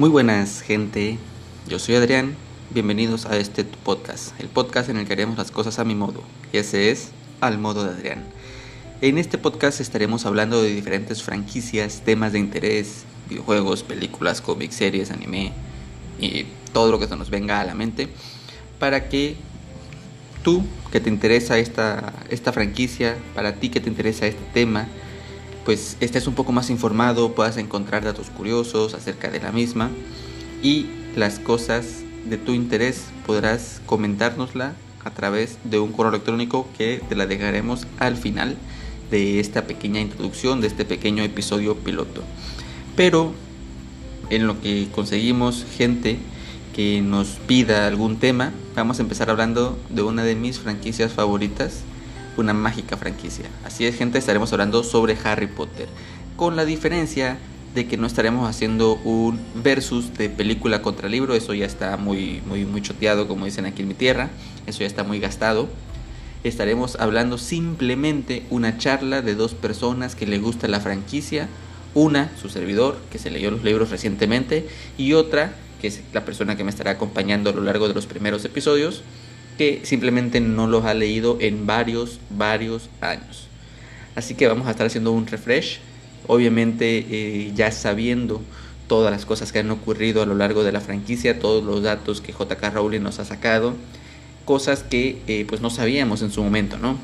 Muy buenas gente, yo soy Adrián, bienvenidos a este podcast, el podcast en el que haremos las cosas a mi modo, y ese es Al modo de Adrián. En este podcast estaremos hablando de diferentes franquicias, temas de interés, videojuegos, películas, cómics, series, anime y todo lo que se nos venga a la mente para que tú que te interesa esta, esta franquicia, para ti que te interesa este tema, pues estés un poco más informado, puedas encontrar datos curiosos acerca de la misma y las cosas de tu interés podrás comentárnosla a través de un correo electrónico que te la dejaremos al final de esta pequeña introducción, de este pequeño episodio piloto. Pero en lo que conseguimos gente que nos pida algún tema, vamos a empezar hablando de una de mis franquicias favoritas, una mágica franquicia. Así es, gente, estaremos hablando sobre Harry Potter, con la diferencia de que no estaremos haciendo un versus de película contra libro, eso ya está muy muy muy choteado, como dicen aquí en mi tierra, eso ya está muy gastado. Estaremos hablando simplemente una charla de dos personas que le gusta la franquicia, una, su servidor, que se leyó los libros recientemente, y otra, que es la persona que me estará acompañando a lo largo de los primeros episodios, que simplemente no los ha leído en varios, varios años. Así que vamos a estar haciendo un refresh, obviamente eh, ya sabiendo todas las cosas que han ocurrido a lo largo de la franquicia, todos los datos que JK Rowling nos ha sacado, cosas que eh, pues no sabíamos en su momento, ¿no?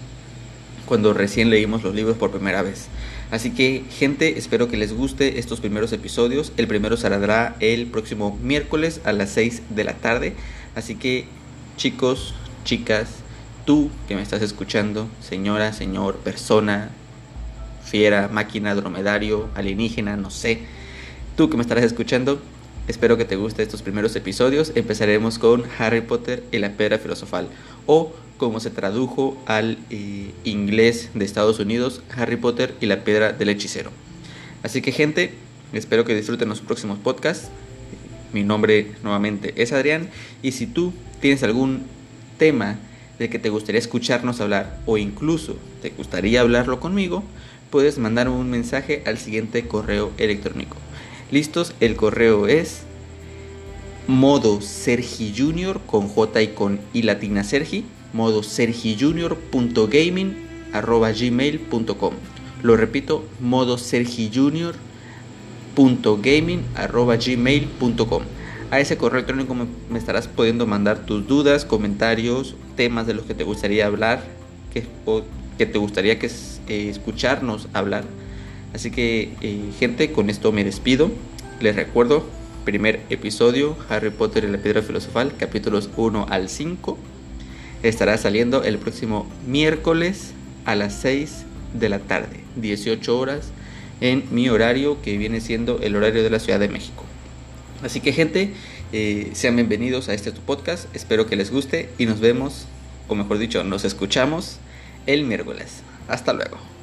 Cuando recién leímos los libros por primera vez. Así que gente, espero que les guste estos primeros episodios. El primero saldrá el próximo miércoles a las 6 de la tarde. Así que chicos, chicas, tú que me estás escuchando, señora, señor, persona, fiera, máquina, dromedario, alienígena, no sé, tú que me estarás escuchando, espero que te guste estos primeros episodios. Empezaremos con Harry Potter y la piedra filosofal o como se tradujo al eh, inglés de Estados Unidos, Harry Potter y la piedra del hechicero. Así que gente, espero que disfruten los próximos podcasts. Mi nombre nuevamente es Adrián y si tú tienes algún tema de que te gustaría escucharnos hablar o incluso te gustaría hablarlo conmigo, puedes mandarme un mensaje al siguiente correo electrónico. ¿Listos? El correo es modo Sergi Junior con J y con I latina Sergi, modo sergijunior.gaming@gmail.com. Lo repito, modo sergijunior.gaming@gmail.com. A ese correo electrónico me, estarás pudiendo mandar tus dudas, comentarios, temas de los que te gustaría hablar, que, o que te gustaría que, eh, escucharnos hablar. Así que, eh, gente, con esto me despido. Les recuerdo, primer episodio, Harry Potter y la Piedra Filosofal, capítulos 1 al 5. Estará saliendo el próximo miércoles a las 6 de la tarde, 18 horas, en mi horario que viene siendo el horario de la Ciudad de México. Así que gente, eh, sean bienvenidos a este tu podcast, espero que les guste y nos vemos, o mejor dicho, nos escuchamos el miércoles. Hasta luego.